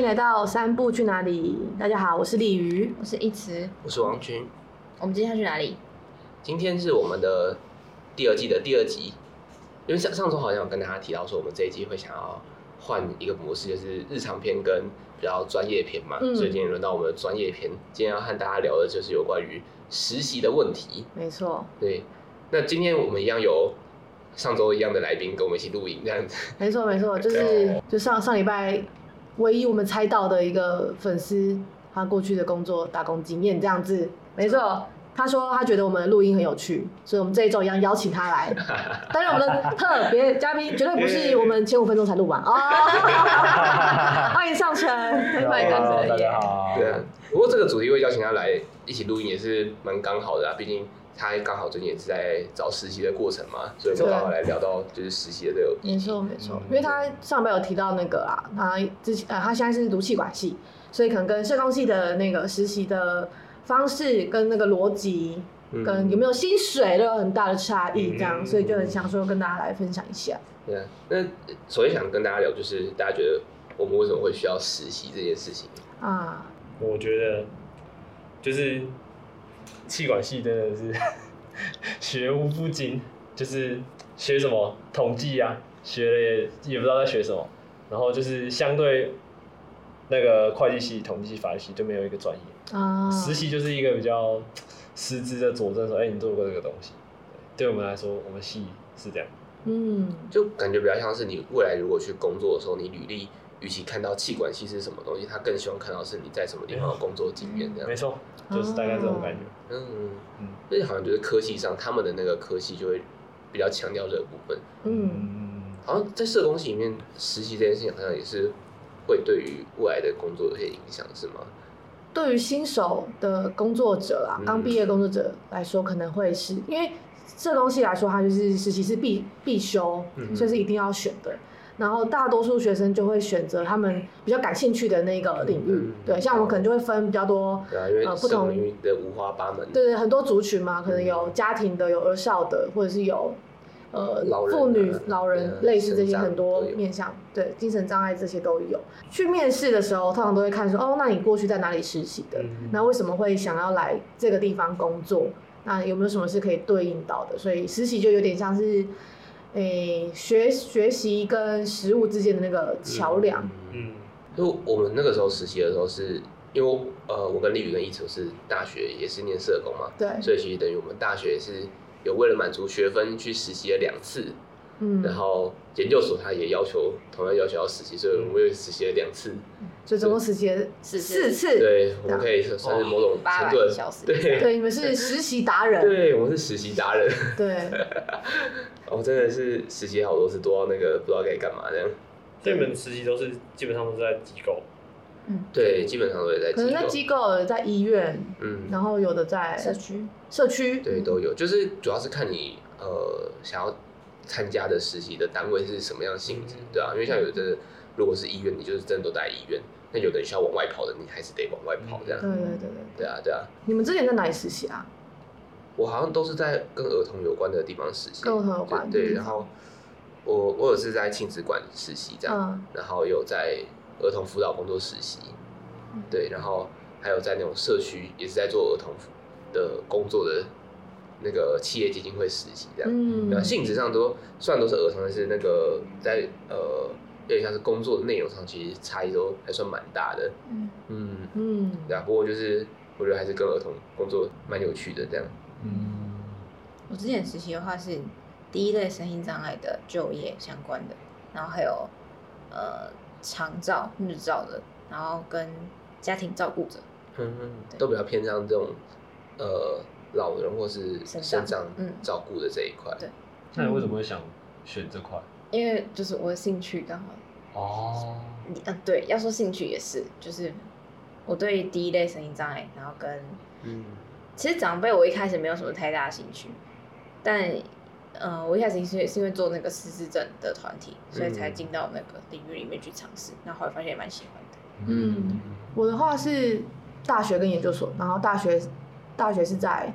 欢迎来到三步去哪里？大家好，我是鲤鱼，我是一慈，我是王军。我们今天要去哪里？今天是我们的第二季的第二集，因为上上周好像有跟大家提到说，我们这一季会想要换一个模式，就是日常片跟比较专业片嘛。嗯、所以今天轮到我们的专业片，今天要和大家聊的就是有关于实习的问题。没错。对。那今天我们一样有上周一样的来宾跟我们一起录影，这样子。没错，没错，就是就上上礼拜。唯一我们猜到的一个粉丝，他过去的工作打工经验这样子，没错。他说他觉得我们的录音很有趣，所以我们这一周一样邀请他来。当然，我们的特别嘉宾绝对不是我们前五分钟才录完哦。欢迎上车，欢迎上车，大家好。对啊，不过这个主题会邀请他来一起录音也是蛮刚好的啊，毕竟。他刚好最近也是在找实习的过程嘛，所以就刚好来聊到就是实习的这个。没错没错，因为他上边有提到那个啊，他之前呃他现在是读气管系，所以可能跟社工系的那个实习的方式跟那个逻辑，跟有没有薪水都有很大的差异，这样，所以就很想说跟大家来分享一下。对啊，那首先想跟大家聊，就是大家觉得我们为什么会需要实习这件事情啊？我觉得就是。企管系真的是 学无不精，就是学什么统计啊，学了也也不知道在学什么，然后就是相对那个会计系、统计系、法律系就没有一个专业啊。实习就是一个比较实质的佐证，说哎、欸，你做过这个东西。对，对我们来说，我们系是这样。嗯，就感觉比较像是你未来如果去工作的时候，你履历。与其看到气管系是什么东西，他更希望看到是你在什么地方的工作经验这样。没错，就是大概这种感觉。嗯嗯，所以好像觉得科系上他们的那个科系就会比较强调这个部分。嗯，好像在社工系里面实习这件事情，好像也是会对于未来的工作有些影响，是吗？对于新手的工作者啊，刚毕业工作者来说，可能会是因为社工系来说，它就是实习是必必修，所以是一定要选的。然后大多数学生就会选择他们比较感兴趣的那个领域，嗯、对，像我们可能就会分比较多，呃不同的五花八门，对对，很多族群嘛，可能有家庭的，有儿少的，或者是有呃妇女、老人类似这些很多面向，对，精神障碍这些都有。去面试的时候，通常都会看说，哦，那你过去在哪里实习的？嗯、那为什么会想要来这个地方工作？那有没有什么是可以对应到的？所以实习就有点像是。诶、欸，学学习跟实物之间的那个桥梁。嗯，就我们那个时候实习的时候是，因为呃，我跟丽宇跟一楚是大学也是念社工嘛，对，所以其实等于我们大学是有为了满足学分去实习了两次。嗯，然后研究所他也要求同样要求要实习，所以我们又实习了两次，所以总共实习了四次。对，我们可以算是某种程度的小时。对，对，你们是实习达人。对，我们是实习达人。对。我，真的是实习好多次，多到那个不知道该干嘛这样。对，你们实习都是基本上都是在机构。嗯，对，基本上都是在机构。可能在机构，在医院，嗯，然后有的在社区，社区，对，都有。就是主要是看你呃想要。参加的实习的单位是什么样性质，对啊，因为像有的如果是医院，你就是真的都在医院；那有的需要往外跑的，你还是得往外跑这样。对对对对。对啊对啊。你们之前在哪里实习啊？我好像都是在跟儿童有关的地方实习。跟儿童有关。对，然后我我有是在亲子馆实习这样，然后有在儿童辅导工作实习，对，然后还有在那种社区也是在做儿童的工作的。那个企业基金会实习这样，嗯，然后性质上都虽然都是儿童，但是那个在呃有点像是工作的内容上，其实差异都还算蛮大的，嗯。嗯。嗯，对啊，不过就是我觉得还是跟儿童工作蛮有趣的这样，嗯，我之前实习的话是第一类身心障碍的就业相关的，然后还有呃长照日照的，然后跟家庭照顾者，嗯嗯，都比较偏向这种呃。老人或是身障照顾的这一块，对，那你为什么会想选这块？因为就是我的兴趣刚好。哦，你嗯，对，要说兴趣也是，就是我对第一类声音障碍，然后跟嗯，其实长辈我一开始没有什么太大的兴趣，但嗯、呃，我一开始是是因为做那个失智症的团体，所以才进到那个领域里面去尝试，然后后来发现也蛮喜欢的。嗯，我的话是大学跟研究所，然后大学。大学是在，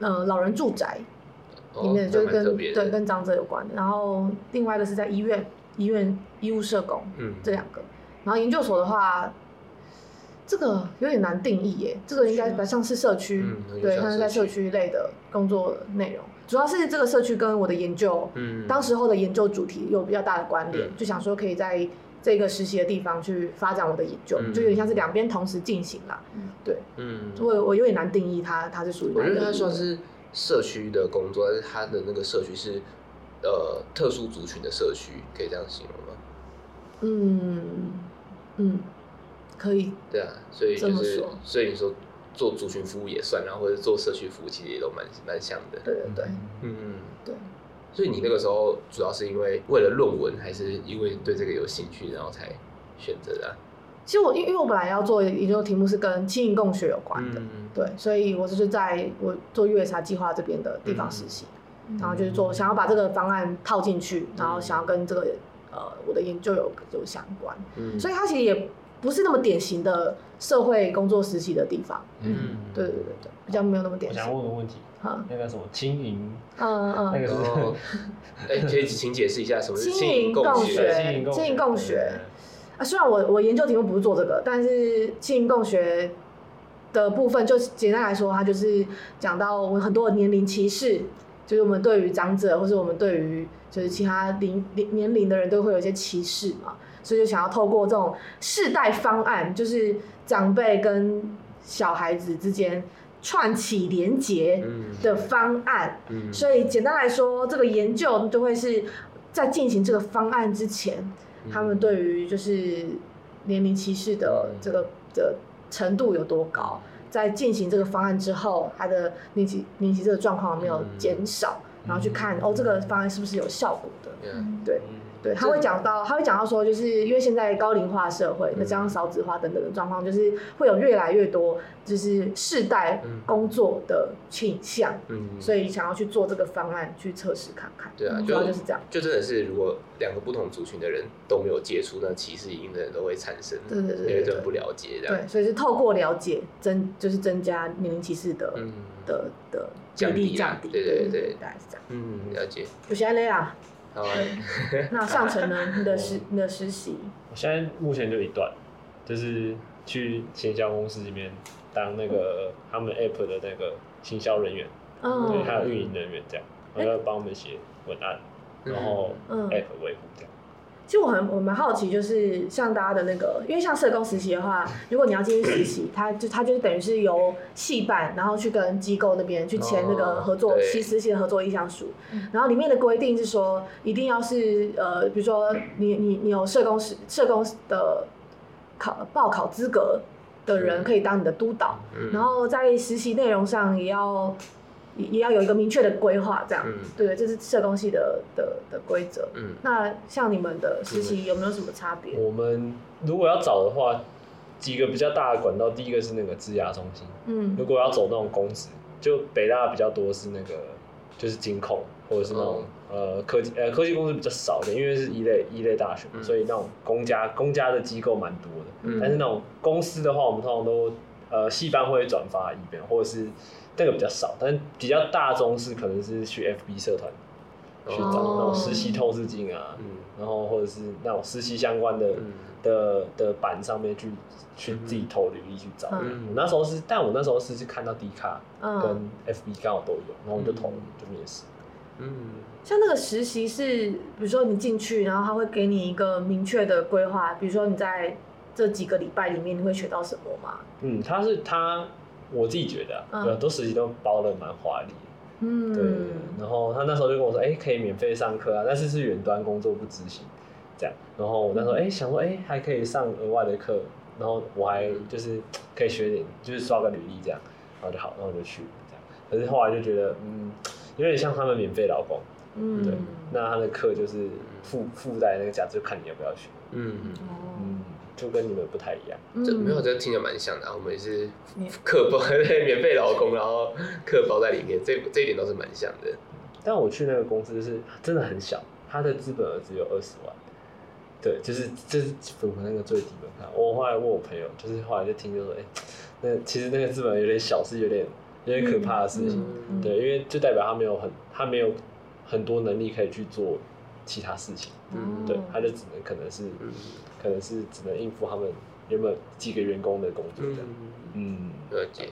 呃，老人住宅里面，就是跟对跟长者有关的。然后另外一个是在医院，医院医务社工，嗯，这两个。然后研究所的话，这个有点难定义耶。这个应该比较像是社区，嗯、对，它是在社区类的工作内容。主要是这个社区跟我的研究，嗯，当时候的研究主题有比较大的关联，嗯、就想说可以在这个实习的地方去发展我的研究，嗯、就有点像是两边同时进行了。嗯、对，嗯，我我有点难定义它，它是属于。我觉得它算是社区的工作，但是它的那个社区是呃特殊族群的社区，可以这样形容吗？嗯嗯，可以。对啊，所以就是，所以你说。做族群服务也算，然后或者做社区服务，其实也都蛮蛮像的。对对对，嗯对。所以你那个时候主要是因为为了论文，还是因为对这个有兴趣，然后才选择的？其实我因因为我本来要做研究题目是跟轻盈共学有关的，嗯、对，所以我就是在我做月茶计划这边的地方实习，嗯、然后就是做想要把这个方案套进去，然后想要跟这个呃我的研究有有相关，嗯，所以它其实也。不是那么典型的社会工作实习的地方，嗯，对对对对，比较没有那么典型。我想问个问题，哈，那个什么青银，嗯嗯，那个是，哎，可以请解释一下什么是青银共学？青银共学，啊，虽然我我研究题目不是做这个，但是青银共学的部分，就简单来说，它就是讲到我们很多的年龄歧视，就是我们对于长者，或者我们对于就是其他龄年龄的人都会有一些歧视嘛。所以就想要透过这种世代方案，就是长辈跟小孩子之间串起连接的方案。嗯。嗯、所以简单来说，这个研究就会是在进行这个方案之前，嗯、他们对于就是年龄歧视的这个的程度有多高，在进行这个方案之后，他的年纪年纪这个状况有没有减少，嗯、然后去看哦，这个方案是不是有效果的？嗯、对。对，他会讲到，他会讲到说，就是因为现在高龄化社会，那加上少子化等等的状况，就是会有越来越多就是世代工作的倾向，嗯，所以想要去做这个方案去测试看看。对啊，主要就是这样。就真的是，如果两个不同族群的人都没有接触，那歧视一定的人都会产生。对对对，因为真不了解这样。对，所以是透过了解增，就是增加年龄歧视的的的比例降低。对对对，大概是这样。嗯，了解。有些累啊。好，那上层呢？你的实你的实习？我现在目前就一段，就是去行销公司里面当那个他们 app 的那个行销人员，嗯，对，还有运营人员这样，我要帮我们写文案，然后 app 维护这样。其实我很我蛮好奇，就是像大家的那个，因为像社工实习的话，如果你要进去实习，他就他就是等于是由系办，然后去跟机构那边去签那个合作，其实习的合作意向书，然后里面的规定是说，一定要是呃，比如说你你你有社工实社工的考报考资格的人可以当你的督导，然后在实习内容上也要。也要有一个明确的规划，这样，嗯、对，这是社工系的的的规则。嗯，那像你们的实习有没有什么差别？我们如果要找的话，几个比较大的管道，第一个是那个职涯中心。嗯，如果要走那种公职，就北大比较多是那个，就是金控或者是那种、哦、呃科技呃科技公司比较少的，因为是一类一类大学，嗯、所以那种公家公家的机构蛮多的。嗯，但是那种公司的话，我们通常都呃系班会转发一遍，或者是。这个比较少，但比较大宗是可能是去 FB 社团去找那种实习透视镜啊，嗯、然后或者是那种实习相关的、嗯、的的板上面去去自己投履历去找。嗯、我那时候是，但我那时候是是看到 D 卡跟 FB 刚好都有，然后我就投、嗯、就面试。嗯，像那个实习是，比如说你进去，然后他会给你一个明确的规划，比如说你在这几个礼拜里面你会学到什么吗？嗯，他是他。我自己觉得、啊，很多实习都包的蛮华丽，嗯，对。然后他那时候就跟我说，哎、欸，可以免费上课啊，但是是远端工作不执行，这样。然后我那时候哎、欸、想说，哎、欸，还可以上额外的课，然后我还就是可以学点，就是刷个履历这样，然后就好，然后就去这样。可是后来就觉得，嗯，有点像他们免费劳工，嗯，对。那他的课就是附附带那个价值，就看你要不要学，嗯嗯。嗯就跟你们不太一样，这没有，这听着蛮像的。我们也是课包 对免费劳工，然后课包在里面，这这一点都是蛮像的。但我去那个公司是真的很小，他的资本额只有二十万。对，就是就是符合那个最低门槛。我后来问我朋友，就是后来就听就说，哎、欸，那其实那个资本有点小，是有点有点可怕的事情。对，因为就代表他没有很他没有很多能力可以去做其他事情。嗯，对，他就只能可能是，可能是只能应付他们原本几个员工的工作这样。嗯，了解。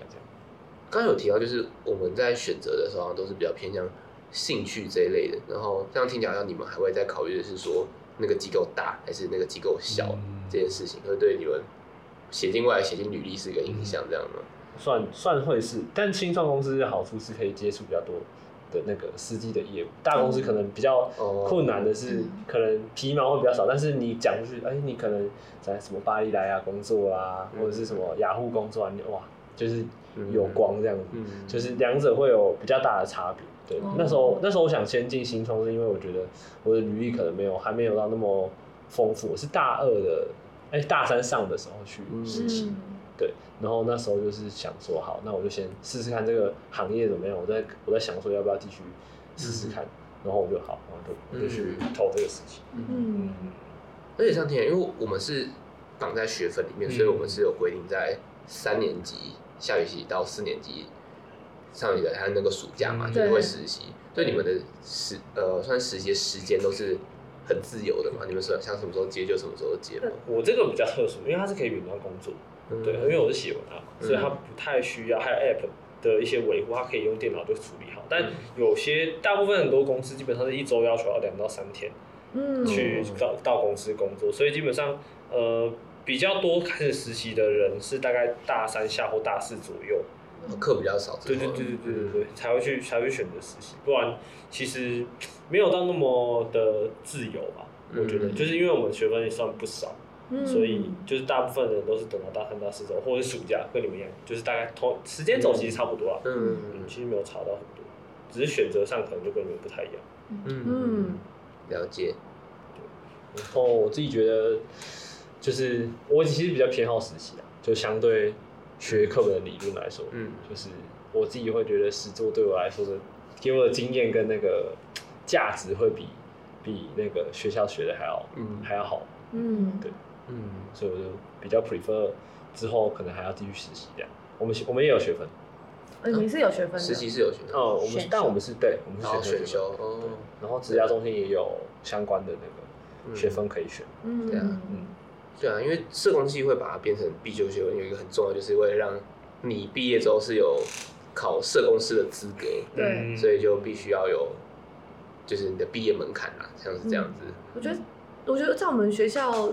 刚刚有提到，就是我们在选择的时候都是比较偏向兴趣这一类的。然后这样听起来，像你们还会在考虑的是说，那个机构大还是那个机构小这件事情，会对你们写进外写进履历是一个影响，这样吗？算算会是，但新创公司的好处是可以接触比较多的那个司机的业务。大公司可能比较困难的是，可能皮毛会比较少，但是你讲出去，哎，你可能在什么巴黎莱啊工作啊，或者是什么雅虎工作啊，你哇，就是。有光这样子，嗯、就是两者会有比较大的差别。对，哦、那时候那时候我想先进新创，是因为我觉得我的履历可能没有还没有到那么丰富。我是大二的，哎、欸，大三上的时候去实习。然后那时候就是想说，好，那我就先试试看这个行业怎么样。我在我在想说，要不要继续试试看。嗯、然后我就好，然后就我就去投这个事情。嗯，嗯。而且像天，因为我们是绑在学分里面，嗯、所以我们是有规定在三年级。下学期到四年级上一个还有那个暑假嘛，就是会实习，所以你们的实呃算实习的时间都是很自由的嘛？你们说想什么时候接就什么时候接吗？我这个比较特殊，因为它是可以远端工作，对，因为我是写文案，所以它不太需要，还有 App 的一些维护，它可以用电脑就处理好。但有些大部分很多公司基本上是一周要求要两到三天，嗯，去到到公司工作，所以基本上呃。比较多开始实习的人是大概大三下或大四左右，课比较少，对对对对对对对，才会去才会选择实习，不然其实没有到那么的自由吧。我觉得。就是因为我们学分也算不少，所以就是大部分人都是等到大三大四走，或者暑假跟你们一样，就是大概同时间走其实差不多啊，嗯。嗯，其实没有差到很多，只是选择上可能就跟你们不太一样，嗯。嗯，了解。然后我自己觉得。就是我其实比较偏好实习啊，就相对学课本的理论来说，嗯，就是我自己会觉得实作对我来说的，给我的经验跟那个价值会比比那个学校学的还要，嗯，还要好，嗯，对，嗯，所以我就比较 prefer 之后可能还要继续实习这样。我们我们也有学分，呃，你是有学分，实习是有学分，哦，我们但我们是对，我们是选修，哦，然后职涯中心也有相关的那个学分可以选，嗯，对啊，嗯。对啊，因为社工系会把它变成必修学分，有一个很重要，就是为了让你毕业之后是有考社工师的资格，对，所以就必须要有，就是你的毕业门槛啊，像是这样子。嗯，我觉得，我觉得在我们学校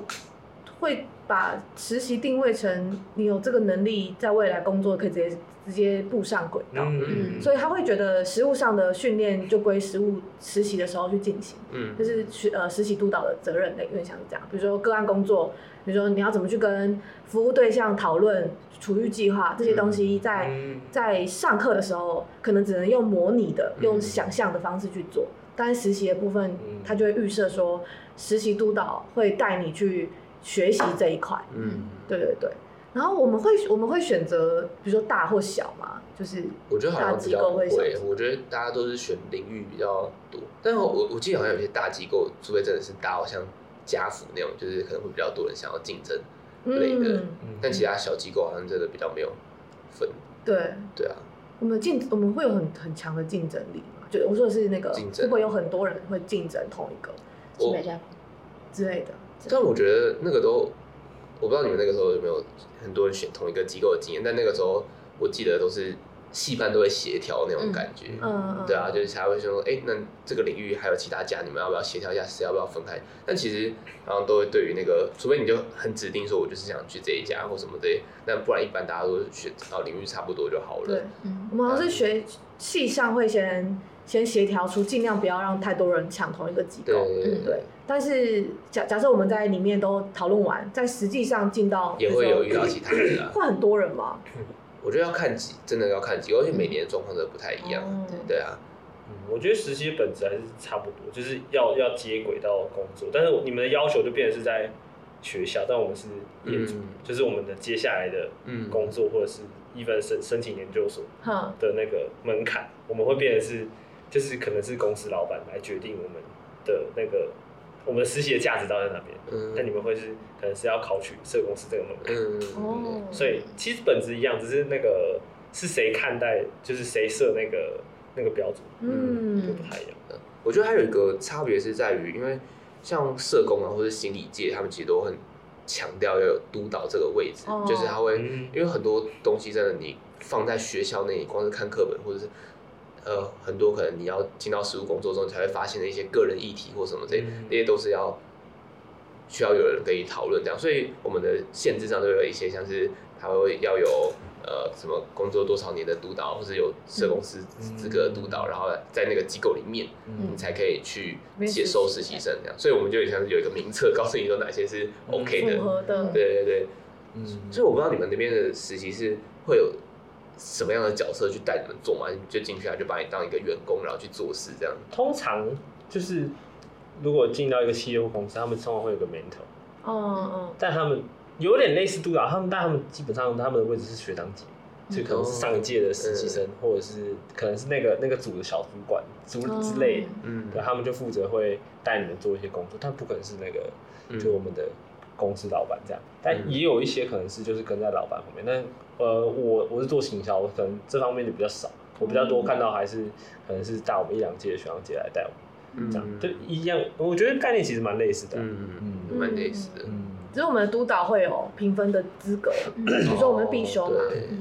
会把实习定位成你有这个能力，在未来工作可以直接。直接步上轨道，嗯、所以他会觉得实务上的训练就归实务实习的时候去进行，嗯，就是学呃实习督导的责任类，有点像是这样。比如说个案工作，比如说你要怎么去跟服务对象讨论处遇计划这些东西在，在、嗯、在上课的时候可能只能用模拟的、嗯、用想象的方式去做，但是实习的部分，他就会预设说实习督导会带你去学习这一块，嗯，对对对。然后我们会我们会选择，比如说大或小嘛，就是我觉得好像比较不会，我觉得大家都是选领域比较多。但是我我记得好像有些大机构，除非真的是大，好像家福那种，就是可能会比较多人想要竞争类的。嗯、但其他小机构好像真的比较没有分。对对啊，我们竞我们会有很很强的竞争力嘛？就我说的是那个，竞争会不会有很多人会竞争同一个新北家之类的？但我觉得那个都。我不知道你们那个时候有没有很多人选同一个机构的经验，但那个时候我记得都是戏班都会协调那种感觉，嗯，对啊，就是他会说，哎、欸，那这个领域还有其他家，你们要不要协调一下，谁要不要分开？但其实然后都会对于那个，除非你就很指定说，我就是想去这一家或什么的，那不然一般大家都是选到领域差不多就好了。对，嗯，我们好像是学系上会先。先协调出，尽量不要让太多人抢同一个机构，对，对，对，对。但是假假设我们在里面都讨论完，在实际上进到也会有遇到其他人啊，会很多人吗？我觉得要看几，真的要看几，而且每年的状况都不太一样。嗯、对啊，嗯，我觉得实习本质还是差不多，就是要要接轨到工作，但是你们的要求就变成是在学校，但我们是业主，嗯、就是我们的接下来的工作或者是一份申申请研究所的那个门槛，嗯、我们会变成是。就是可能是公司老板来决定我们的那个我们实习的价值到在哪边，嗯，那你们会是可能是要考取社工师这个门槛，嗯，所以其实本质一样，只是那个是谁看待，就是谁设那个那个标准，嗯，就不太一样的。我觉得还有一个差别是在于，因为像社工啊或者心理界，他们其实都很强调要有督导这个位置，哦、就是他会、嗯、因为很多东西真的你放在学校内，光是看课本或者是呃很多可能你要进到实务工作中，你才会发现的一些个人议题或什么这些，嗯、这些都是要需要有人跟你讨论这样，所以我们的限制上都有一些像是他会要有。呃，什么工作多少年的督导，或者有社公司资格的督导，嗯、然后在那个机构里面，嗯、你才可以去接收实习生这样。所以我们就像是有一个名册，告诉你说哪些是 OK 的，的。对对对，嗯。所以我不知道你们那边的实习是会有什么样的角色去带你们做嘛？你就进去啊，就把你当一个员工，然后去做事这样。通常就是如果进到一个企业或公司，他们通常会有个 mentor。哦哦。但他们。有点类似督导，他们但他们基本上他们的位置是学长级，就可能是上一届的实习生，嗯、或者是可能是那个那个组的小主管组之类的，嗯，对，他们就负责会带你们做一些工作，但不可能是那个就我们的公司老板这样，但也有一些可能是就是跟在老板后面，但呃我我是做行销，我可能这方面就比较少，我比较多看到还是可能是带我们一两届的学长姐来带我们，这样。就一样，我觉得概念其实蛮类似的，嗯。嗯，蛮类似的，嗯。其实我们的督导会有评分的资格，比如说我们必修嘛，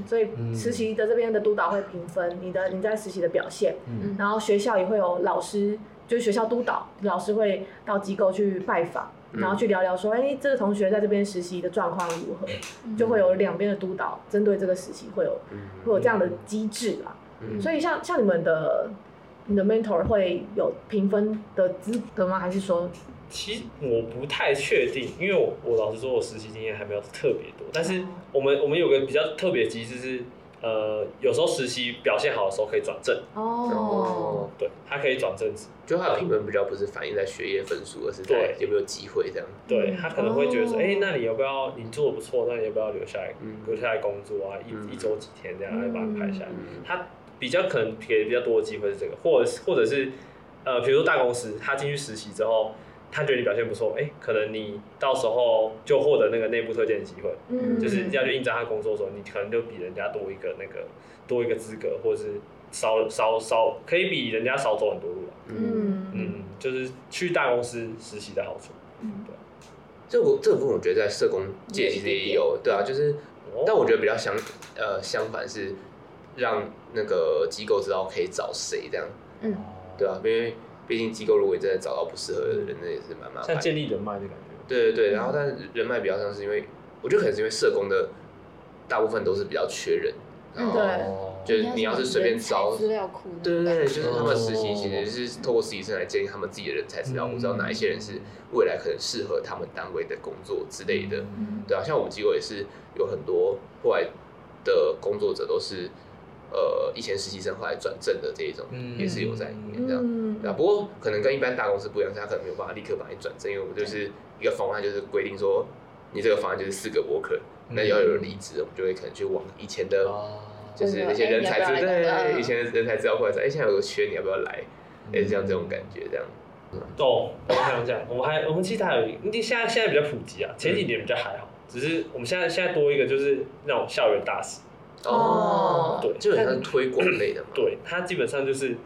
所以实习的这边的督导会评分你的你在实习的表现，然后学校也会有老师，就是学校督导老师会到机构去拜访，然后去聊聊说，哎，这个同学在这边实习的状况如何，就会有两边的督导针对这个实习会有会有这样的机制啦。所以像像你们的你的 mentor 会有评分的资格吗？还是说？其实我不太确定，因为我我老实说，我实习经验还没有特别多。但是我们我们有个比较特别机制是，呃，有时候实习表现好的时候可以转正。哦。对，他可以转正职，就他的评分比较不是反映在学业分数，而是在有没有机会这样。对，他可能会觉得说，哎，那你要不要？你做的不错，那你要不要留下来？留下来工作啊，一一周几天这样来把他排下来。他比较可能给比较多的机会是这个，或者或者是呃，比如说大公司，他进去实习之后。他觉得你表现不错，哎、欸，可能你到时候就获得那个内部推荐的机会，嗯，就是要去应征他工作的时候，你可能就比人家多一个那个多一个资格，或者是少少少可以比人家少走很多路，嗯。嗯，就是去大公司实习的好处，嗯，对。这个这个部分我觉得在社工界其实也有，对啊，就是，但我觉得比较相呃相反是让那个机构知道可以找谁这样，嗯，对啊，因为。毕竟机构如果真的找到不适合的人，那也是蛮麻烦。像建立人脉的感觉。对对对，然后但是人脉比较像是因为，我觉得可能是因为社工的大部分都是比较缺人，然后就是你要是随便招资料库，对对对，就是他们实习其实是透过实习生来建立他们自己的人才资料库，知道哪一些人是未来可能适合他们单位的工作之类的。对啊，像我们机构也是有很多后来的工作者都是。呃，以前实习生后来转正的这一种，也是有在里面这样，嗯啊。不过可能跟一般大公司不一样，是他可能没有办法立刻把你转正，因为我们就是一个方案，就是规定说，你这个方案就是四个 worker，那要有人离职，我们就会可能去往以前的，就是那些人才资对，以前的人才资料库来说，哎，现在有个缺，你要不要来？也是像这种感觉这样。哦，我看一下，我们还我们其实还有，你现在现在比较普及啊，前几年比较还好，只是我们现在现在多一个就是那种校园大使。哦，对，基本上是推广类的嘛。对，它基本上就是，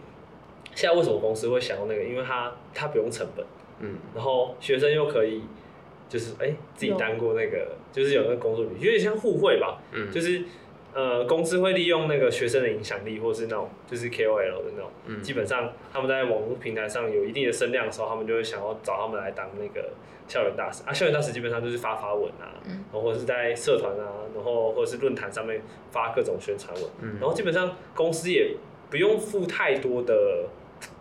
现在为什么公司会想要那个？因为它它不用成本，嗯，然后学生又可以，就是哎自己当过那个，就是有那个工作有点像互惠吧，嗯，就是呃公司会利用那个学生的影响力，或是那种就是 KOL 的那种，嗯，基本上他们在网络平台上有一定的声量的时候，他们就会想要找他们来当那个。校园大使。啊，校园大使基本上就是发发文啊，嗯、然后或者是在社团啊，然后或者是论坛上面发各种宣传文，嗯、然后基本上公司也不用付太多的，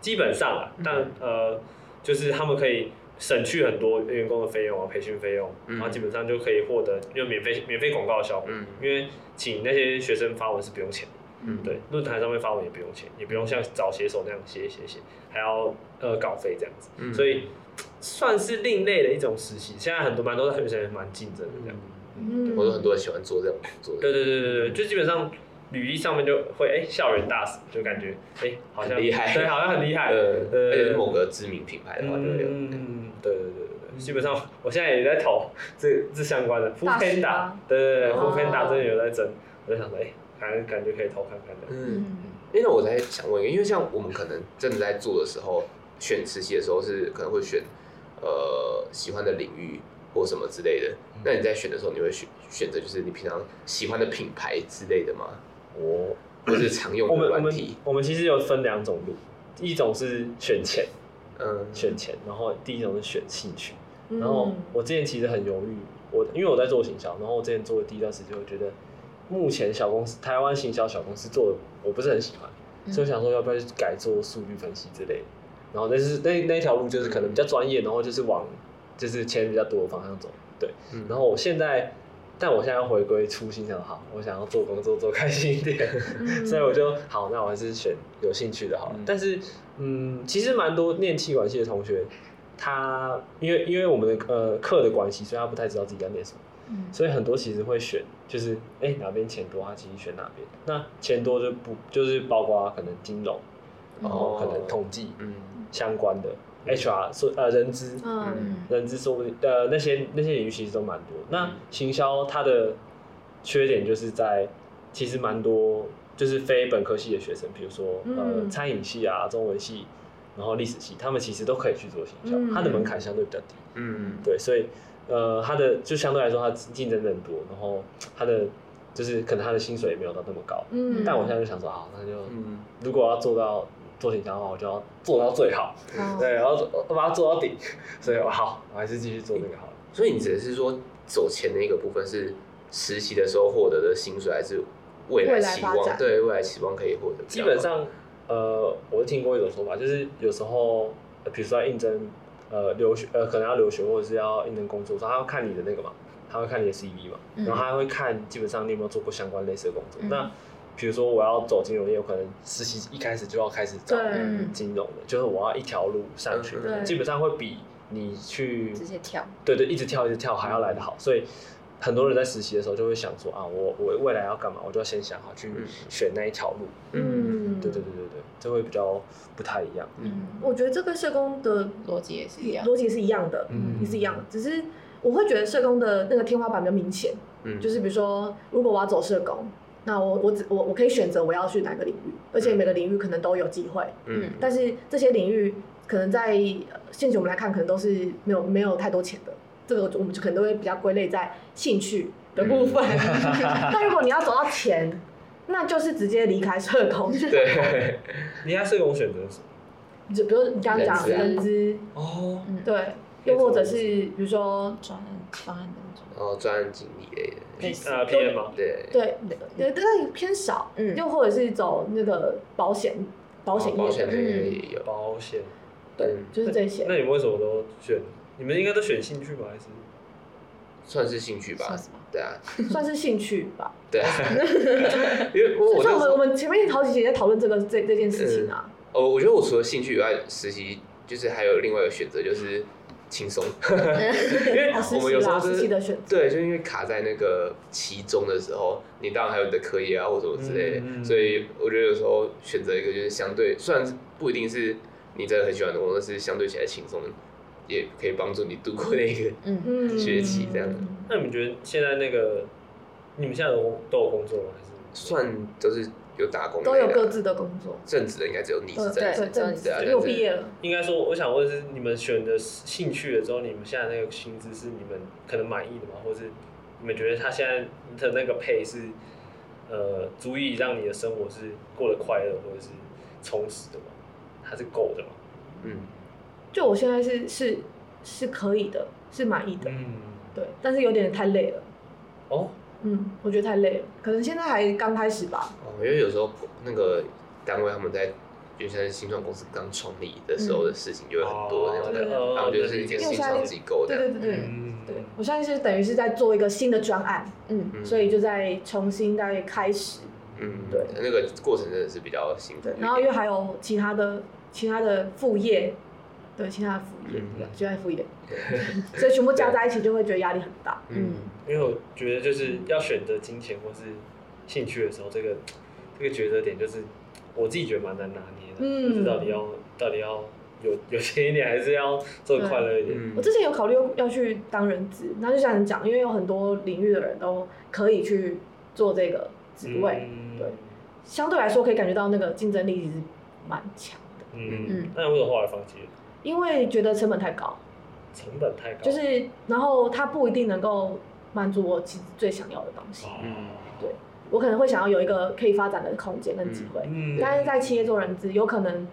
基本上啊，嗯、但呃，就是他们可以省去很多员工的费用啊，培训费用，嗯、然后基本上就可以获得就免费免费广告的效果，嗯、因为请那些学生发文是不用钱的，嗯、对，论坛上面发文也不用钱，也不用像找写手那样写写写，还要呃稿费这样子，嗯、所以。算是另类的一种实习，现在很多蛮多学生也蛮竞争的这样，嗯，我有很多人喜欢做这种工作。对对对对对，就基本上履历上面就会哎、欸、校园大使，就感觉哎、欸、好像厉害，对，好像很厉害，呃，而且是某个知名品牌的话就会有，嗯，对对对对对，基本上我现在也在投这这相关的，foodpanda，对对对，foodpanda 真的有在争，我就想说哎，感觉感觉可以投看看的，嗯，因为我在想问一个，因为像我们可能真的在做的时候，选实习的时候是可能会选。呃喜欢的领域或什么之类的。那你在选的时候，你会选选择就是你平常喜欢的品牌之类的吗？我或是常用的软体？我们我们我们其实有分两种路，一种是选钱，嗯，选钱，然后第一种是选兴趣。然后我之前其实很犹豫，我因为我在做行销，然后我之前做的第一段时间，我觉得目前小公司台湾行销小公司做的我不是很喜欢，嗯、所以我想说要不要去改做数据分析之类的。然后那是那那条路就是可能比较专业，然后就是往就是钱比较多的方向走。对，嗯、然后我现在，但我现在要回归初心，想好，我想要做工作做开心一点，嗯、所以我就好，那我还是选有兴趣的好了。嗯、但是，嗯，其实蛮多念气管系的同学。他因为因为我们的呃课的关系，所以他不太知道自己要念什么，嗯、所以很多其实会选就是哎、欸、哪边钱多，他其实选哪边。那钱多就不就是包括可能金融，然后可能统计相关的、嗯、HR 说呃人资，嗯、人资说不定呃那些那些领域其实都蛮多。那行销它的缺点就是在其实蛮多就是非本科系的学生，比如说呃餐饮系啊、中文系。然后历史系，他们其实都可以去做行销，它的门槛相对比较低。嗯，对，所以呃，它的就相对来说，它竞争更多，然后它的就是可能他的薪水也没有到那么高。嗯，但我现在就想说，好，那就如果要做到做行销的话，我就要做到最好。对，然后我把它做到顶。所以好，我还是继续做那个好了。所以你指的是说走前的一个部分是实习的时候获得的薪水，还是未来期望？对，未来期望可以获得。基本上。呃，我听过一种说法，就是有时候，比如说要应征，呃，留学，呃，可能要留学或者是要应征工作，他要看你的那个嘛，他会看你的 CV 嘛，嗯、然后他会看基本上你有没有做过相关类似的工作。嗯、那比如说我要走金融业，有可能实习一开始就要开始找金融的，就是我要一条路上去，对基本上会比你去直接跳，对对，一直跳一直跳还要来得好，所以。很多人在实习的时候就会想说啊，我我未来要干嘛，我就要先想好去选那一条路。嗯，对对对对对，这会比较不太一样。嗯，我觉得这跟社工的逻辑也是一样，逻辑是一样的，嗯，也是一样的。只是我会觉得社工的那个天花板比较明显。嗯，就是比如说，如果我要走社工，那我我只我我可以选择我要去哪个领域，而且每个领域可能都有机会。嗯，但是这些领域可能在现实我们来看，可能都是没有没有太多钱的。这个我们就可能都会比较归类在兴趣的部分。但如果你要走到钱，那就是直接离开社工。对，离开社工选择什么？就比如你刚刚讲人资哦，对，又或者是比如说专案方案那种哦，专案经理类的，偏 PM 吗？对对对，但偏少。嗯，又或者是走那个保险保险业的，嗯，有保险。对，就是这些。那你们为什么都选？你们应该都选兴趣吧，还是算是兴趣吧？对啊，算是兴趣吧。对啊，因为我我们我们前面好几节在讨论这个这这件事情啊。哦，我觉得我除了兴趣以外，实习就是还有另外一个选择，就是轻松。因为我们有时候是对，就因为卡在那个期中的时候，你当然还有你的课业啊或什么之类的，所以我觉得有时候选择一个就是相对，虽然不一定是你真的很喜欢的工作，是相对起来轻松。也可以帮助你度过那个学期，这样。那你们觉得现在那个，你们现在都都有工作吗？还是算都是有打工？都有各自的工作。正职的应该只有你是正职，正职啊，因为我毕业了。应该说，我想问是，你们选的兴趣了之后，你们现在那个薪资是你们可能满意的吗？或是你们觉得他现在的那个配是呃，足以让你的生活是过得快乐或者是充实的吗？还是够的吗？嗯。就我现在是是是可以的，是满意的，嗯，对，但是有点太累了。哦，嗯，我觉得太累了，可能现在还刚开始吧。哦，因为有时候那个单位他们在，就像是新创公司刚创立的时候的事情就会很多那种的，然后就是一个新创机构的，对对对对，嗯，对，我现在是等于是在做一个新的专案，嗯，所以就在重新大概开始，嗯，对，那个过程真的是比较辛苦。然后因为还有其他的其他的副业。对，其他的副业，就爱副业，所以全部加在一起就会觉得压力很大。嗯，因为我觉得就是要选择金钱或是兴趣的时候，这个这个抉择点就是我自己觉得蛮难拿捏的，嗯，不知道到底要到底要有有钱一点，还是要做快乐一点。我之前有考虑要去当人资，那就像你讲，因为有很多领域的人都可以去做这个职位，对，相对来说可以感觉到那个竞争力其实蛮强的。嗯。嗯，那为什么后来放弃了？因为觉得成本太高，成本太高，就是然后它不一定能够满足我其实最想要的东西。嗯，对，我可能会想要有一个可以发展的空间跟机会，嗯，但是在企业做人资，有可能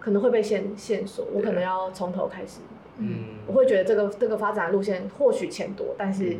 可能会被限限索，我可能要从头开始。嗯，我会觉得这个这个发展路线或许钱多，但是。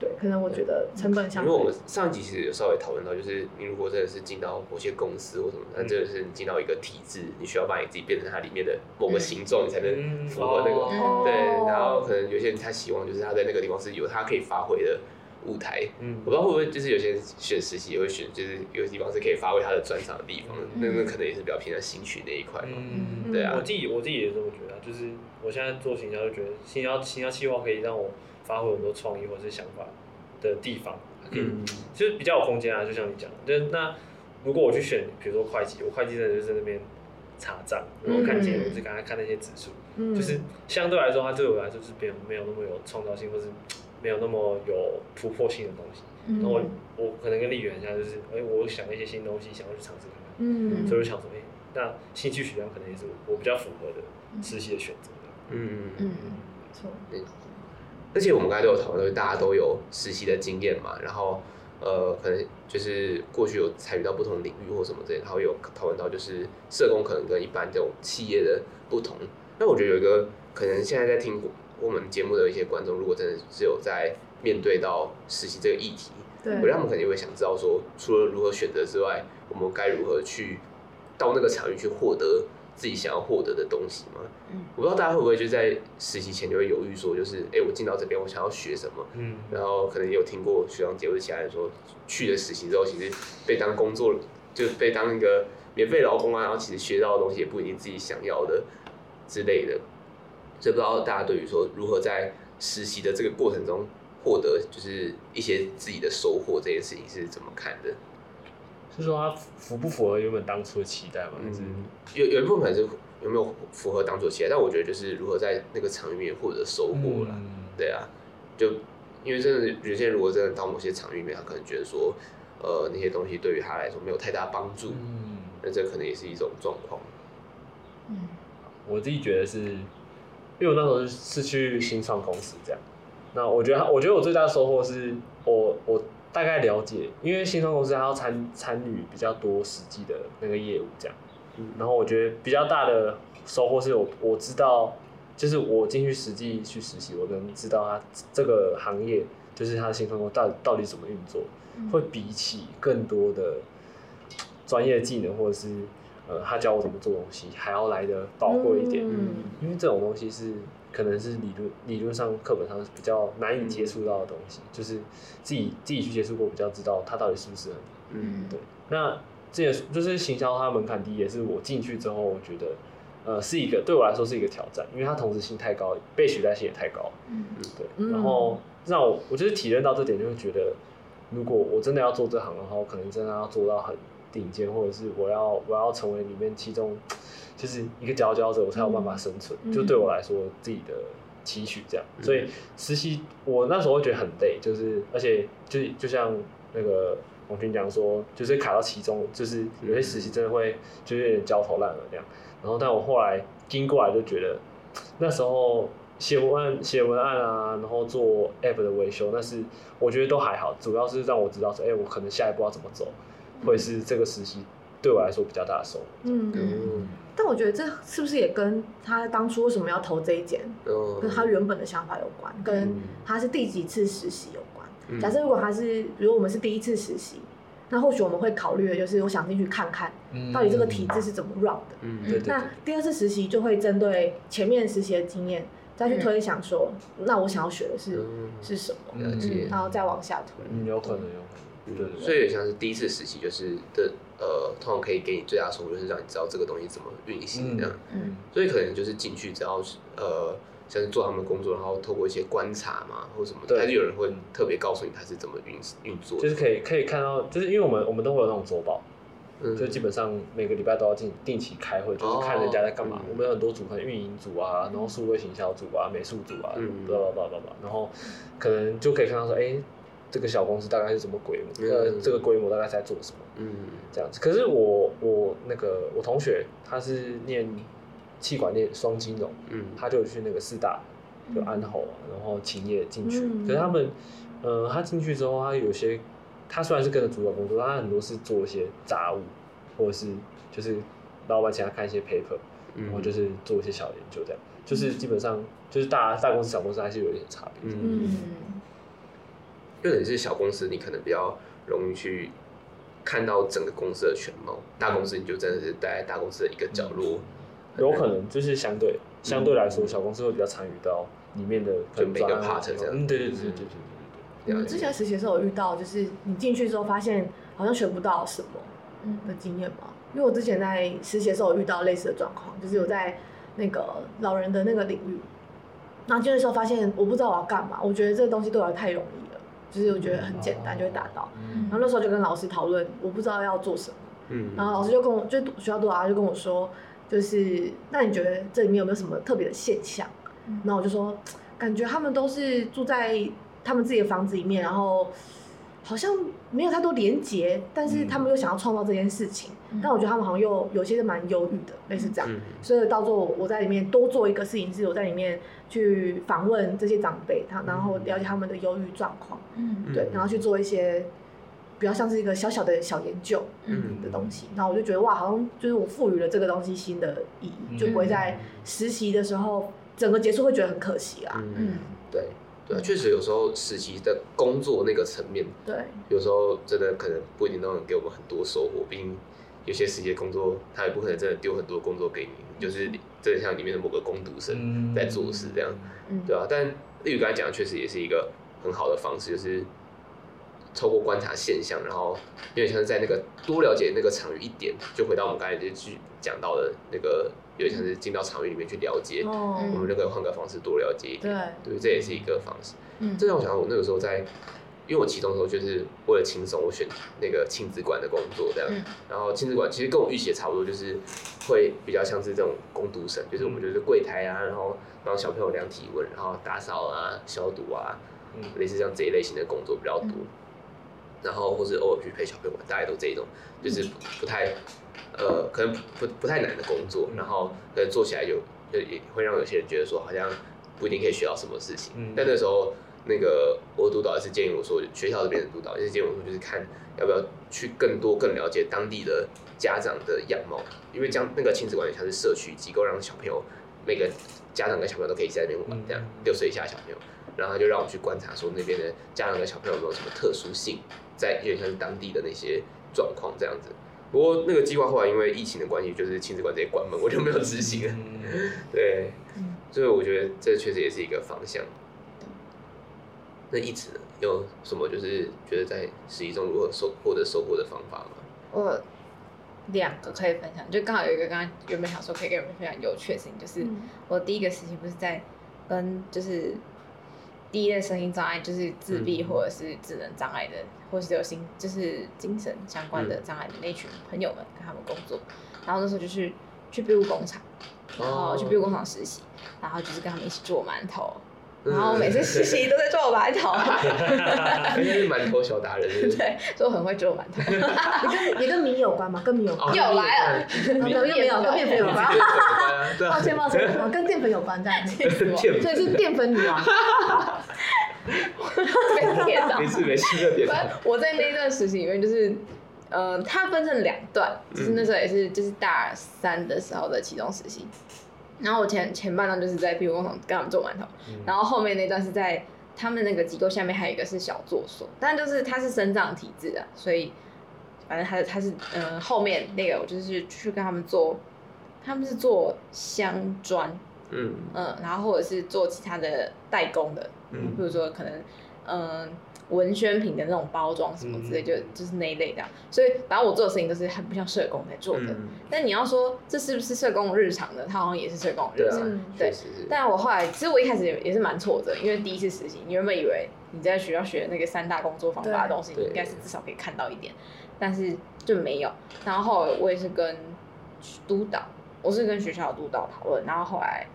对，可能我觉得成本相对。因为我们上一集其实有稍微讨论到，就是你如果真的是进到某些公司或什么，那真的是你进到一个体制，你需要把你自己变成它里面的某个形状，你才能符合那个。嗯、对，然后可能有些人他希望就是他在那个地方是有他可以发挥的舞台。嗯，我不知道会不会就是有些人选实习也会选，就是有些地方是可以发挥他的专长的地方，嗯、那那可能也是比较偏向兴趣那一块嘛。嗯，对啊。我自己我自己也这么觉得，就是我现在做行销就觉得行销行销企划可以让我发挥很多创意或者是想法的地方，可以，嗯、就是比较有空间啊，就像你讲的，就那如果我去选，比如说会计，我会计真的就是在那边查账，然后看金额，就刚才看那些指数，嗯、就是相对来说，它对我来说是没有没有那么有创造性，或是没有那么有突破性的东西。嗯、然后我我可能跟丽媛一样，就是哎、欸，我想一些新东西，想要去尝试看看，嗯，所以我想说，哎、欸，那兴趣取向可能也是我比较符合的实习的选择，嗯嗯。嗯，没错，对。而且我们刚才都有讨论，大家都有实习的经验嘛，然后呃，可能就是过去有参与到不同领域或什么之类，然后有讨论到就是社工可能跟一般这种企业的不同。那我觉得有一个可能现在在听我们节目的一些观众，如果真的是有在面对到实习这个议题，对，我觉得他们肯定会想知道说，除了如何选择之外，我们该如何去到那个场域去获得。自己想要获得的东西吗？嗯，我不知道大家会不会就在实习前就会犹豫说，就是哎、欸，我进到这边，我想要学什么？嗯，然后可能也有听过学长姐或者其他人说，去了实习之后，其实被当工作，就被当一个免费劳工啊，然后其实学到的东西也不一定自己想要的之类的。所以不知道大家对于说如何在实习的这个过程中获得就是一些自己的收获这件事情是怎么看的？是说它符不符合原本当初的期待嘛？嗯，有有一部分可能是有没有符合当初的期待，但我觉得就是如何在那个场域里面获得收获了。嗯、对啊，就因为真的有些人如果真的到某些场域里面，他可能觉得说，呃，那些东西对于他来说没有太大帮助，嗯，那这可能也是一种状况。嗯，我自己觉得是，因为我那时候是去新创公司这样，那我觉得我觉得我最大的收获是我我。大概了解，因为新创公司还要参参与比较多实际的那个业务，这样，嗯，然后我觉得比较大的收获是我我知道，就是我进去实际去实习，我能知道他这个行业，就是他的新创公司到底到底怎么运作，嗯，会比起更多的专业技能或者是呃他教我怎么做东西还要来的宝贵一点，嗯，因为这种东西是。可能是理论理论上课本上比较难以接触到的东西，嗯、就是自己自己去接触过，比较知道它到底适不适合你。嗯，对。那这也就是行销，它门槛低，也是我进去之后，我觉得呃是一个对我来说是一个挑战，因为它同时性太高，被取代性也太高。嗯，对。然后让我我就是体验到这点，就会觉得如果我真的要做这行的话，我可能真的要做到很顶尖，或者是我要我要成为里面其中。就是一个佼佼者，我才有办法生存。嗯、就对我来说，自己的期许这样。嗯、所以实习，我那时候会觉得很累，就是而且就就像那个王军讲说，就是卡到其中，就是有些实习真的会就是有点焦头烂额这样。然后，但我后来经过来就觉得，那时候写文案、写文案啊，然后做 app 的维修，但是我觉得都还好，主要是让我知道说，哎、欸，我可能下一步要怎么走，会是这个实习对我来说比较大的收获。嗯。嗯但我觉得这是不是也跟他当初为什么要投这一间，跟他原本的想法有关，跟他是第几次实习有关。假设如果他是，如果我们是第一次实习，那或许我们会考虑的就是我想进去看看，到底这个体制是怎么 run 的。嗯那第二次实习就会针对前面实习的经验，再去推想说，那我想要学的是是什么，然后再往下推。嗯，有可能有。对，所以也像是第一次实习，就是的，呃，通常可以给你最大的收获，就是让你知道这个东西怎么运行这样。嗯，所以可能就是进去，只要是呃，像是做他们的工作，然后透过一些观察嘛，或什么，对，还是有人会特别告诉你他是怎么运运作。就是可以可以看到，就是因为我们我们都会有那种周报，嗯，就基本上每个礼拜都要定定期开会，就是看人家在干嘛。我们有很多组，可能运营组啊，然后数位行销组啊，美术组啊，嗯，叭叭叭叭叭，然后可能就可以看到说，哎。这个小公司大概是什么规模？呃，这个规模大概在做什么？嗯，这样子。可是我我那个我同学他是念气管念双金融，嗯，他就去那个四大，就安侯啊，然后勤业进去。可是他们，呃，他进去之后，他有些，他虽然是跟着主管工作，他很多是做一些杂物，或者是就是老板请他看一些 paper，然后就是做一些小研究，这样，就是基本上就是大大公司小公司还是有一点差别。嗯，就等于是小公司，你可能比较容易去。看到整个公司的全貌，大公司你就真的是待在大公司的一个角落，有可能就是相对相对来说，小公司会比较参与到里面的就每个 part 这样。嗯，对对对对对对。我之前实习的时候有遇到，就是你进去之后发现好像学不到什么的经验嘛。因为我之前在实习的时候有遇到类似的状况，就是有在那个老人的那个领域，然后进去的时候发现我不知道我要干嘛，我觉得这个东西对我太容易。就是我觉得很简单，就会达到。然后那时候就跟老师讨论，我不知道要做什么。嗯。然后老师就跟我，就学校督导就跟我说，就是那你觉得这里面有没有什么特别的现象？然后我就说，感觉他们都是住在他们自己的房子里面，然后。好像没有太多连结，但是他们又想要创造这件事情。嗯、但我觉得他们好像又有些是蛮忧郁的，类似这样。嗯、所以到时候我在里面多做一个事情，是我在里面去访问这些长辈，他然后了解他们的忧郁状况。嗯，对，然后去做一些比较像是一个小小的小研究嗯的东西。嗯、然后我就觉得哇，好像就是我赋予了这个东西新的意义，就不会在实习的时候整个结束会觉得很可惜啊。嗯，对。对啊，确实有时候实习的工作那个层面，对，有时候真的可能不一定都能给我们很多收获。毕竟有些实习的工作，他也不可能真的丢很多工作给你，嗯、就是真的像里面的某个工读生在做事这样，嗯、对啊。但例如刚才讲的确实也是一个很好的方式，就是透过观察现象，然后有点像是在那个多了解那个场域一点，就回到我们刚才就去讲到的那个。有点像是进到场域里面去了解，我们就可以换个方式多了解一点，对，这也是一个方式。嗯，这让我想到我那个时候在，因为我其中的时候就是为了轻松，我选那个亲子馆的工作这样。然后亲子馆其实跟我预期的差不多，就是会比较像是这种工读生，就是我们就是柜台啊，然后帮小朋友量体温，然后打扫啊、消毒啊，类似像这一类型的工作比较多。然后或是偶尔去陪小朋友玩，大概都这一种，就是不太。呃，可能不不太难的工作，然后可能做起来有就也会让有些人觉得说好像不一定可以学到什么事情。嗯、但那时候那个我督导也是建议我说，学校这边的督导也是建议我说，就是看要不要去更多更了解当地的家长的样貌，因为将那个亲子馆也像是社区机构，让小朋友每个家长跟小朋友都可以在那边玩，这样六岁以下小朋友，然后他就让我去观察说那边的家长跟小朋友有没有什么特殊性，在有点像是当地的那些状况这样子。不过那个计划后来因为疫情的关系，就是亲子馆直接关门，我就没有执行了。嗯、对，所以我觉得这确实也是一个方向。那一直呢，有什么就是觉得在实习中如何收获得收获的方法吗？我两个可以分享，就刚好有一个刚刚原本想说可以跟你们分享有趣的事情，就是我第一个事情不是在跟就是。第一类声音障碍就是自闭或者是智能障碍的，嗯、或是有心就是精神相关的障碍的那群朋友们跟他们工作，然后那时候就去去庇护工厂，然后去庇护工厂实习，然后就是跟他们一起做馒头。然后每次实习都在做馒头，因为馒头小达人，对，所以我很会做馒头。你跟你跟米有关吗？跟米有关？有来了，没有没有跟面粉有关。抱歉抱歉，跟淀粉有关这样，所以是淀粉女王。没事没事，别打。我在那段实习里面，就是呃，它分成两段，就是那时候也是就是大三的时候的其中实习。然后我前前半段就是在庇护工厂跟他们做馒头，嗯、然后后面那段是在他们那个机构下面还有一个是小作所，但就是它是生长体质的，所以反正他他是嗯、呃、后面那个我就是去跟他们做，他们是做箱砖，嗯嗯，然后或者是做其他的代工的，嗯，比如说可能嗯。呃文宣品的那种包装什么之类，就就是那一类的，所以反正我做的事情都是很不像社工在做的。但你要说这是不是社工日常的，他好像也是社工日常。对，但我后来其实我一开始也也是蛮挫折，因为第一次实习，你原本以为你在学校学那个三大工作方法的东西，你应该是至少可以看到一点，但是就没有。然后后来我也是跟督导，我是跟学校的督导讨论，然后后来。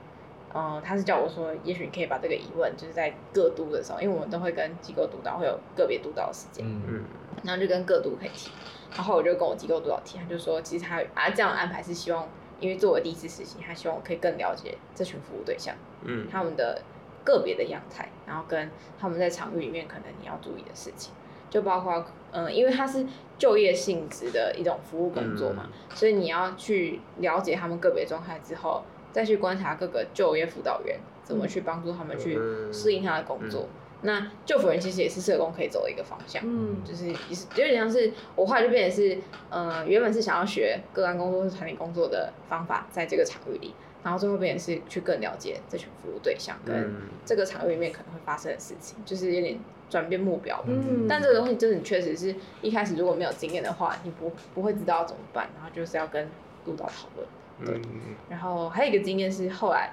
嗯，他是叫我说，也许你可以把这个疑问，就是在各督的时候，因为我们都会跟机构督导会有个别督导的时间，嗯，然后就跟各督可以提，然后我就跟我机构督导提，他就说，其实他啊这样安排是希望，因为作为第一次实习，他希望我可以更了解这群服务对象，嗯，他们的个别的样态，然后跟他们在场域里面可能你要注意的事情，就包括嗯、呃，因为他是就业性质的一种服务工作嘛，嗯、所以你要去了解他们个别状态之后，再去观察各个就业辅导员怎么去帮助他们去适应他的工作。嗯嗯那就服人其实也是社工可以走的一个方向，嗯，就是也是有点像是我后来就变成是，呃，原本是想要学个案工作或团体工作的方法，在这个场域里，然后最后变成是去更了解这群服务对象跟这个场域里面可能会发生的事情，就是有点转变目标，嗯，但这个东西真的确实是一开始如果没有经验的话，你不不会知道要怎么办，然后就是要跟督导讨论，对，然后还有一个经验是后来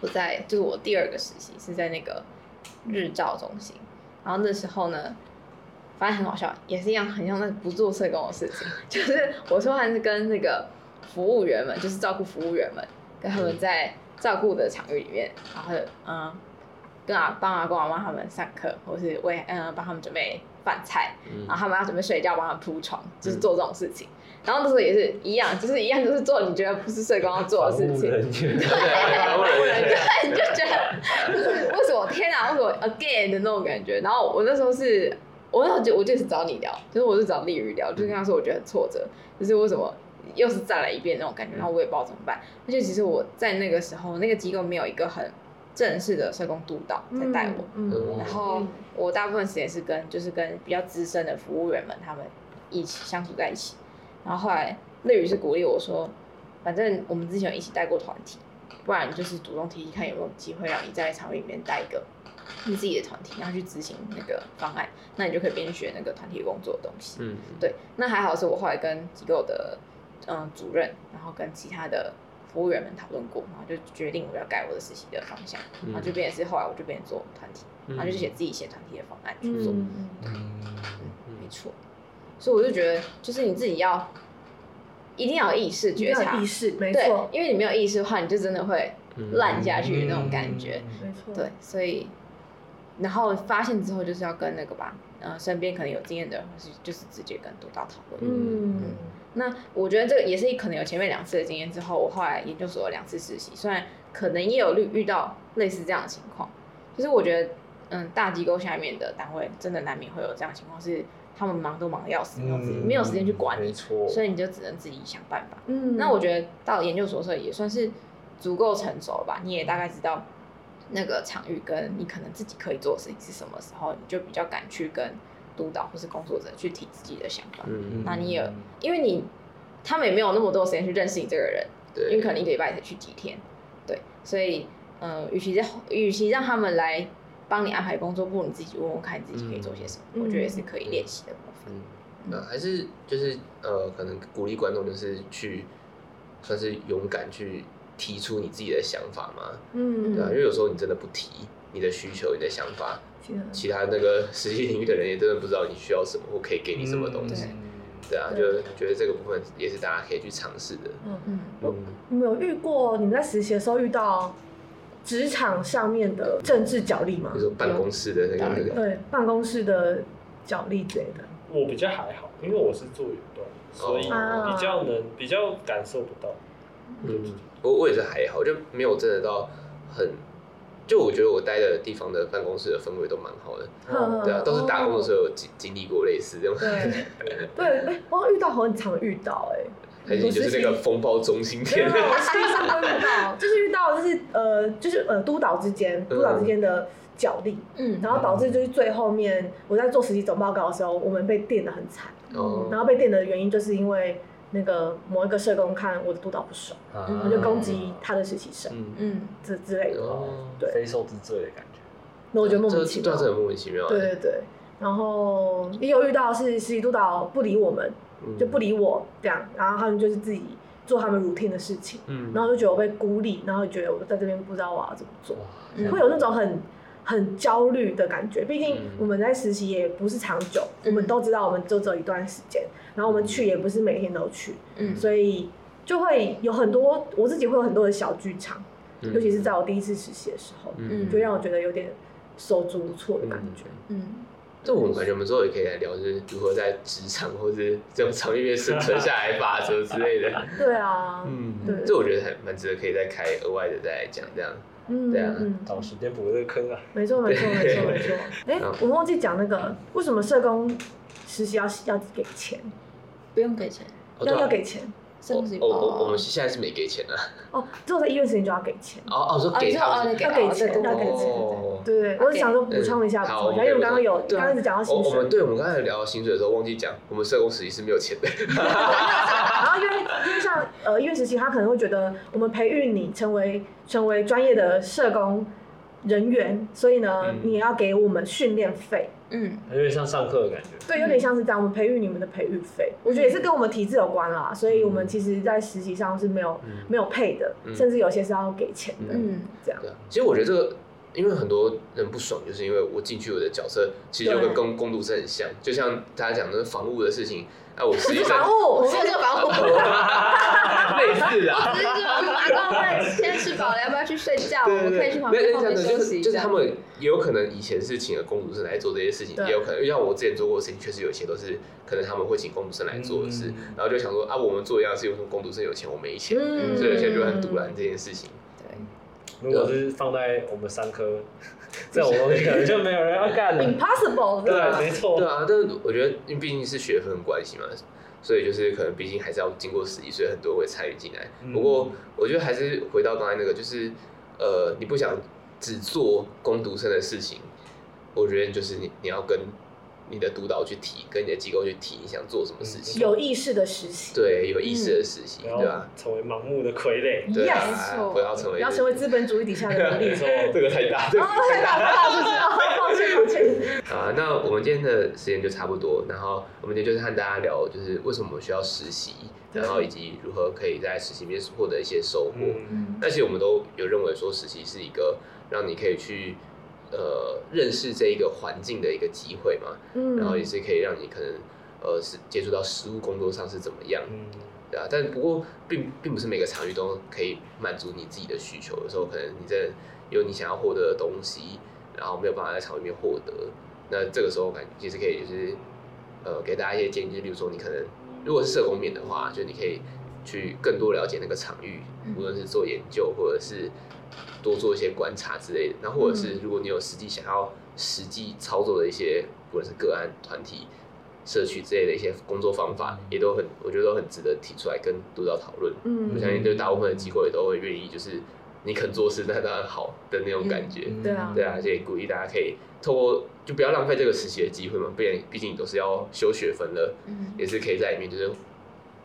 我在就是我第二个实习是在那个。日照中心，然后那时候呢，发现很好笑，也是一样，很像那不做社工的事情，就是我说还是跟那个服务员们，就是照顾服务员们，跟他们在照顾的场域里面，然后嗯，跟阿帮阿公阿妈他们上课，或是为嗯帮他们准备饭菜，然后他们要准备睡觉，帮他们铺床，就是做这种事情。然后那时候也是一样，就是一样，就是做你觉得不是社工要做的事情，对，对，对，你就觉得就是为什么天啊，为什么 again 的那种感觉。然后我那时候是，我那时候就我就是找你聊，就是我是找丽宇聊，就跟他说我觉得很挫折，就是为什么又是再来一遍那种感觉，然后我也不知道怎么办。而且其实我在那个时候，那个机构没有一个很正式的社工督导在带我，嗯嗯、然后我大部分时间是跟就是跟比较资深的服务员们他们一起相处在一起。然后后来，乐宇是鼓励我说，反正我们之前有一起带过团体，不然就是主动提提看有没有机会让你在场里面带一个你自己的团体，然后去执行那个方案，那你就可以边学那个团体工作的东西。嗯，对。那还好是我后来跟机构的嗯主任，然后跟其他的服务员们讨论过，然后就决定我要改我的实习的方向，然后就变成是后来我就变成做团体，然后就写自己写团体的方案去做。嗯，没错。所以我就觉得，就是你自己要一定要有意识觉察，意识没错，因为你没有意识的话，你就真的会烂下去那种感觉。没错，对，所以然后发现之后，就是要跟那个吧，呃，身边可能有经验的人，或是就是直接跟督导讨论。嗯，那我觉得这个也是可能有前面两次的经验之后，我后来研究所有两次实习，虽然可能也有遇遇到类似这样的情况，就是我觉得，嗯，大机构下面的单位真的难免会有这样的情况是。他们忙都忙得要死，没有没有时间去管你，所以你就只能自己想办法。嗯，那我觉得到研究所的时候也算是足够成熟了吧？你也大概知道那个场域跟你可能自己可以做的事情是什么时候，你就比较敢去跟督导或是工作者去提自己的想法。嗯，那你也因为你他们也没有那么多时间去认识你这个人，对，因为可能一个礼拜才去几天，对，所以嗯，与其在与其让他们来。帮你安排工作，不如你自己问问看，你自己可以做些什么。嗯、我觉得也是可以练习的部分。嗯，嗯还是就是呃，可能鼓励观众就是去，算是勇敢去提出你自己的想法嘛。嗯，对啊，因为有时候你真的不提你的需求、你的想法，嗯、其他那个 实际领域的人也真的不知道你需要什么或可以给你什么东西。嗯、对，对啊，就觉得这个部分也是大家可以去尝试的。嗯嗯嗯。有没有遇过你们在实习的时候遇到？职场上面的政治角力嘛，就是办公室的那个那个，对，办公室的角力之类的。我比较还好，因为我是做远端，所以比较能比较感受不到。嗯，我我也是还好，就没有真的到很，就我觉得我待的地方的办公室的氛围都蛮好的，对啊，都是打工的时候有经经历过类似这种。对对，我遇到很常遇到哎。就是那个风暴中心片，我实际上都遇到，就是遇到就是呃就是呃督导之间督导之间的角力，嗯，然后导致就是最后面我在做实习总报告的时候，我们被电的很惨，嗯，然后被电的原因就是因为那个某一个社工看我的督导不爽，我就攻击他的实习生，嗯，这之类的，对，非受之罪的感觉，那我觉得莫名其妙，这很莫名其妙，对对对，然后也有遇到是实习督导不理我们。就不理我这样，然后他们就是自己做他们 routine 的事情，嗯，然后就觉得我被孤立，然后觉得我在这边不知道我要怎么做，嗯、会有那种很很焦虑的感觉。毕竟我们在实习也不是长久，嗯、我们都知道我们就只有一段时间，然后我们去也不是每天都去，嗯，所以就会有很多我自己会有很多的小剧场，嗯、尤其是在我第一次实习的时候，嗯，就让我觉得有点手足无措的感觉，嗯。这我们感觉我们之后也可以来聊，就是如何在职场或者这种场域里面生存下来法则之类的。对啊，嗯，对，这我觉得还蛮值得可以再开额外的再来讲这样。嗯，对啊，找时间补这个坑啊。没错，没错，没错，没错。哎，我们忘记讲那个，为什么社工实习要要给钱？不用给钱，要要给钱。哦哦，我们现在是没给钱的。哦，之后在医院时间就要给钱。哦哦，说给他要给钱，要给钱，对对，我是想说补充一下，因为我刚刚有刚一直讲到薪水。我们对，我们刚才聊到薪水的时候忘记讲，我们社工实习是没有钱的。然后因为因为像呃医院实习，他可能会觉得我们培育你成为成为专业的社工人员，所以呢，你要给我们训练费。嗯，有点像上课的感觉。对，有点像是这样。我们培育你们的培育费，我觉得也是跟我们体制有关啦。所以我们其实，在实习上是没有没有配的，甚至有些是要给钱的。嗯，这样。其实我觉得这个，因为很多人不爽，就是因为我进去我的角色，其实就跟公公读生很像，就像大家讲的房屋的事情。哎，我实习生，房务，我是做房务，类似啊。只是说阿公在先吃饱了，要不要去睡觉？我们可以去旁边休息。就是他们也有可能以前是请了工读生来做这些事情，也有可能，像我之前做过的事情，确实有一些都是可能他们会请工读生来做的事，然后就想说啊，我们做一样事，为什么工读生有钱，我没钱？所以有些人就很赌烂这件事情。对，如果是放在我们三科，这种东西可能就没有人要干了。Impossible，对，没错。对啊，但是我觉得，因为毕竟是学分关系嘛，所以就是可能毕竟还是要经过实习，所以很多会参与进来。不过我觉得还是回到刚才那个，就是呃，你不想只做攻读生的事情，我觉得就是你你要跟。你的督导去提，跟你的机构去提，你想做什么事情？有意识的实习。对，有意识的实习，对吧？成为盲目的傀儡。对啊，不要成为。不要成为资本主义底下的奴隶。错，这个太大。哦，太大，太大，是不是？抱歉，抱歉。啊，那我们今天的时间就差不多，然后我们今天就是和大家聊，就是为什么我们需要实习，然后以及如何可以在实习里面获得一些收获。嗯。而且我们都有认为说，实习是一个让你可以去。呃，认识这一个环境的一个机会嘛，嗯，然后也是可以让你可能呃是接触到实务工作上是怎么样，嗯，对啊，但不过并并不是每个场域都可以满足你自己的需求，有时候可能你在有你想要获得的东西，然后没有办法在场域里面获得，那这个时候感觉其实可以就是呃给大家一些建议，就例如说你可能如果是社工面的话，就你可以去更多了解那个场域，无论是做研究或者是。多做一些观察之类的，那或者是如果你有实际想要实际操作的一些，不管是个案、团体、社区之类的一些工作方法，也都很，我觉得都很值得提出来跟督导讨论。嗯，我相信对大部分的机构也都会愿意，就是你肯做事，那当然好的那种感觉。嗯、对啊，对啊，所以鼓励大家可以透过，就不要浪费这个实习的机会嘛，不然毕竟你都是要修学分了，嗯，也是可以在里面就是。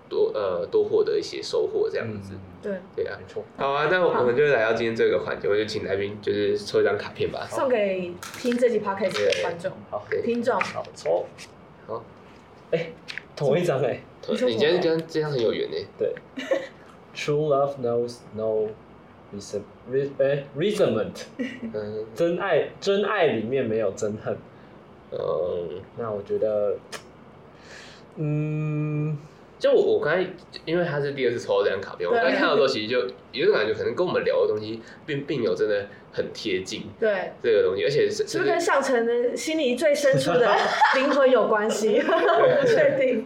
多呃多获得一些收获这样子，对。对啊，没错。好啊，那我们就来到今天这个环节，我就请来宾就是抽一张卡片吧，送给听这集 podcast 的观众，好，听众，好抽，好，哎，同一张哎，你今天跟这张很有缘哎，对，True love knows no resentment，嗯，真爱真爱里面没有憎恨，嗯，那我觉得，嗯。就我我刚才，因为他是第二次抽到这张卡片，我刚才看到的时候，其实就有种感觉，可能跟我们聊的东西并并没有真的很贴近。对这个东西，而且是是不是跟上层的心里最深处的 灵魂有关系？我不确定。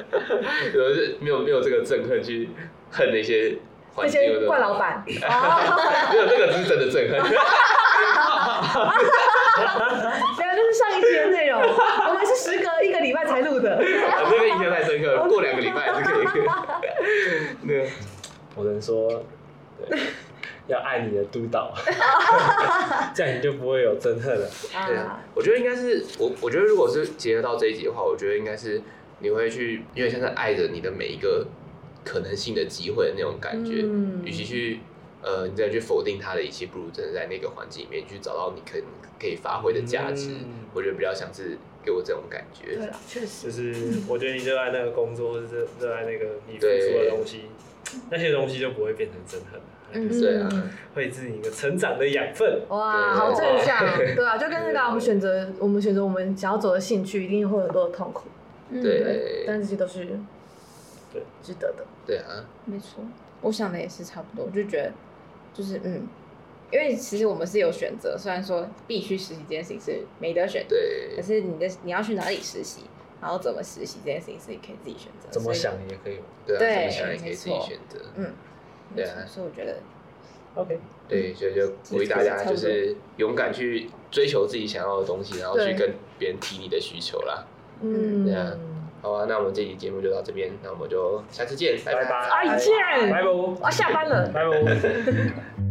有是没有没有这个憎恨去恨那些那些怪老板？没有，这个是真的憎恨。没有，这是上一期的内容。时隔一个礼拜才录的。这个印象太深刻，过两个礼拜还是可以。对，我能说，对，要爱你的督导，这样你就不会有憎恨了。对啊，我觉得应该是我，我觉得如果是结合到这一集的话，我觉得应该是你会去，因为像是爱着你的每一个可能性的机会的那种感觉，嗯，与其去。呃，你再去否定他的一切，不如真的在那个环境里面去找到你可可以发挥的价值。嗯、我觉得比较像是给我这种感觉。对啊，确实。就是我觉得你热爱那个工作，或者热爱那个你付出的东西，那些东西就不会变成憎恨。嗯，对啊，会是你一个成长的养分。哇，好正向。对啊，就跟那个我们选择，我们选择我们想要走的兴趣，一定会有很多的痛苦。对，对，但这些都是对值得的。对啊，没错，我想的也是差不多，我就觉得。就是嗯，因为其实我们是有选择，虽然说必须实习这件事情是没得选，对，可是你的你要去哪里实习，然后怎么实习这件事情是你可以自己选择，怎么想也可以，对啊，怎么想也可以自己选择，嗯，对啊，所以我觉得，OK，对，所以就鼓励大家就是勇敢去追求自己想要的东西，然后去跟别人提你的需求啦，嗯，对啊。好啊，那我们这期节目就到这边，那我们就下次见，拜拜，再见，拜拜，我要下班了，拜拜。